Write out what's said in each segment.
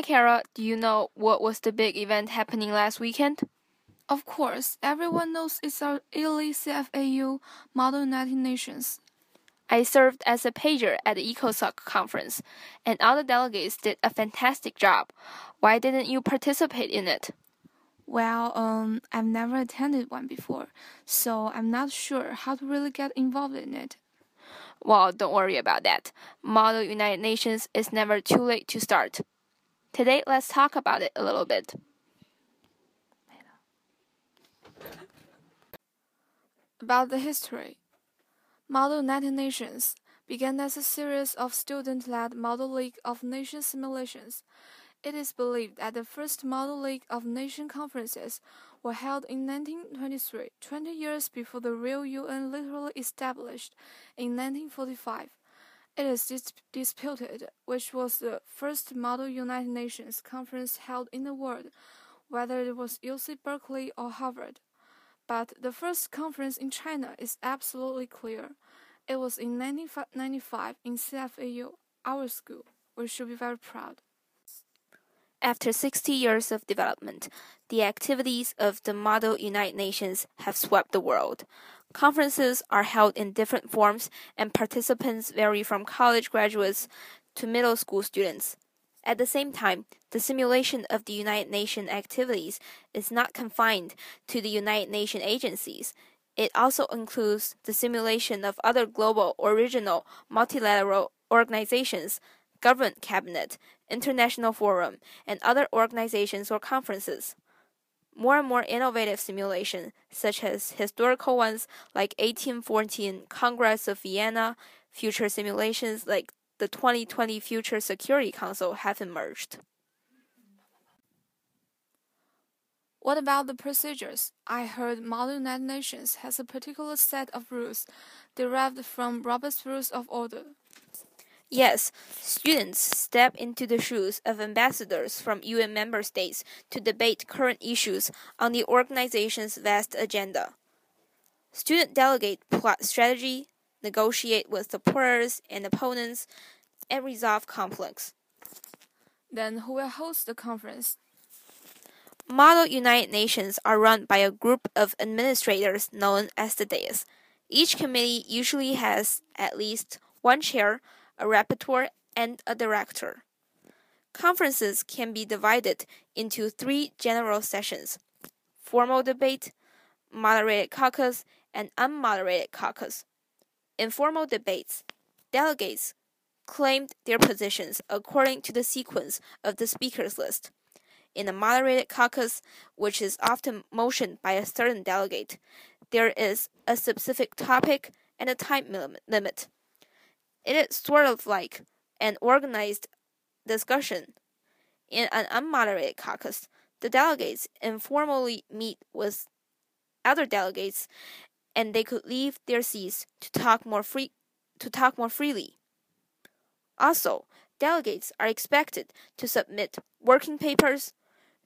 Hi, Kara. Do you know what was the big event happening last weekend? Of course, everyone knows it's our Italy CFAU Model United Nations. I served as a pager at the ECOSOC conference, and all the delegates did a fantastic job. Why didn't you participate in it? Well, um, I've never attended one before, so I'm not sure how to really get involved in it. Well, don't worry about that. Model United Nations is never too late to start. Today, let's talk about it a little bit. About the history. Model United Nations began as a series of student led Model League of Nations simulations. It is believed that the first Model League of Nations conferences were held in 1923, 20 years before the real UN literally established in 1945. It is dis disputed which was the first Model United Nations conference held in the world, whether it was UC Berkeley or Harvard. But the first conference in China is absolutely clear. It was in 1995 in CFAU, our school. We should be very proud. After 60 years of development, the activities of the Model United Nations have swept the world. Conferences are held in different forms, and participants vary from college graduates to middle school students. At the same time, the simulation of the United Nations activities is not confined to the United Nations agencies. It also includes the simulation of other global or regional multilateral organizations, government cabinet, international forum, and other organizations or conferences. More and more innovative simulations, such as historical ones like 1814 Congress of Vienna, future simulations like the 2020 Future Security Council, have emerged. What about the procedures? I heard Model United Nations has a particular set of rules derived from Robert's Rules of Order. Yes, students step into the shoes of ambassadors from UN member states to debate current issues on the organization's vast agenda. Student delegates plot strategy, negotiate with supporters and opponents, and resolve conflicts. Then who will host the conference? Model United Nations are run by a group of administrators known as the DAIS. Each committee usually has at least one chair a rapporteur, and a director. Conferences can be divided into three general sessions formal debate, moderated caucus, and unmoderated caucus. In formal debates, delegates claimed their positions according to the sequence of the speakers list. In a moderated caucus, which is often motioned by a certain delegate, there is a specific topic and a time limit. It is sort of like an organized discussion. In an unmoderated caucus, the delegates informally meet with other delegates and they could leave their seats to talk more free to talk more freely. Also, delegates are expected to submit working papers,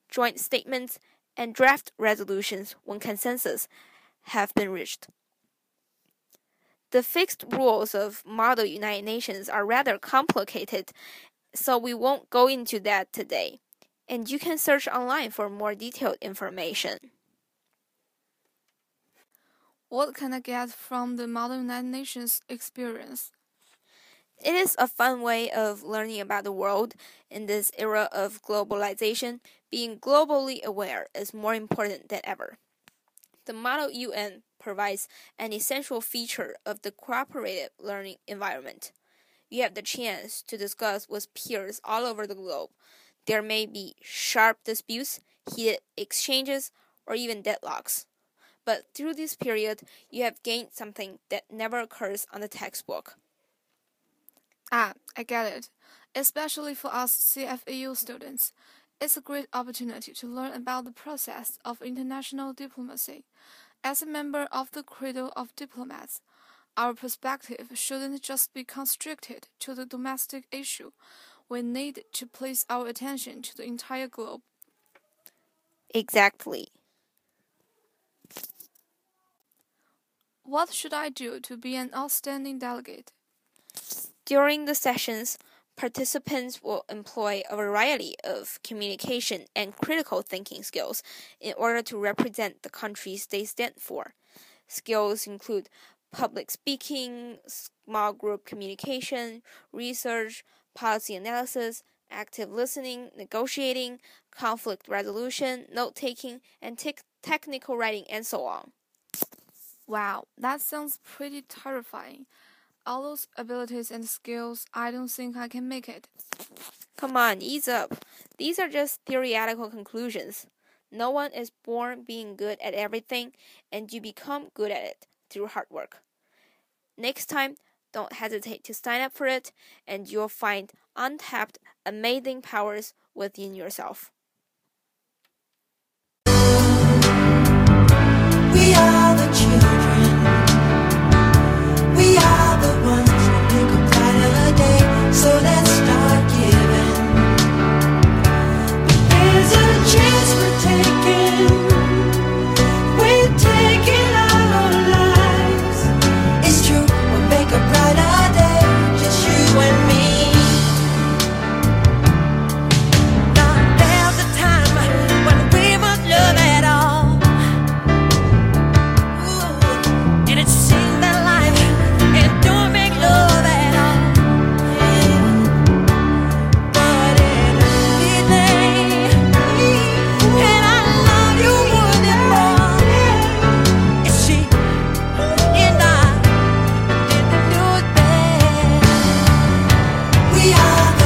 joint statements, and draft resolutions when consensus have been reached. The fixed rules of Model United Nations are rather complicated, so we won't go into that today. And you can search online for more detailed information. What can I get from the Model United Nations experience? It is a fun way of learning about the world in this era of globalization. Being globally aware is more important than ever. The Model UN provides an essential feature of the cooperative learning environment. You have the chance to discuss with peers all over the globe. There may be sharp disputes, heated exchanges, or even deadlocks. But through this period, you have gained something that never occurs on the textbook. Ah, I get it. Especially for us CFAU students, it's a great opportunity to learn about the process of international diplomacy. As a member of the Cradle of Diplomats, our perspective shouldn't just be constricted to the domestic issue. We need to place our attention to the entire globe. Exactly. What should I do to be an outstanding delegate? During the sessions, Participants will employ a variety of communication and critical thinking skills in order to represent the countries they stand for. Skills include public speaking, small group communication, research, policy analysis, active listening, negotiating, conflict resolution, note taking, and te technical writing, and so on. Wow, that sounds pretty terrifying. All those abilities and skills, I don't think I can make it. Come on, ease up. These are just theoretical conclusions. No one is born being good at everything, and you become good at it through hard work. Next time, don't hesitate to sign up for it, and you'll find untapped, amazing powers within yourself. we are.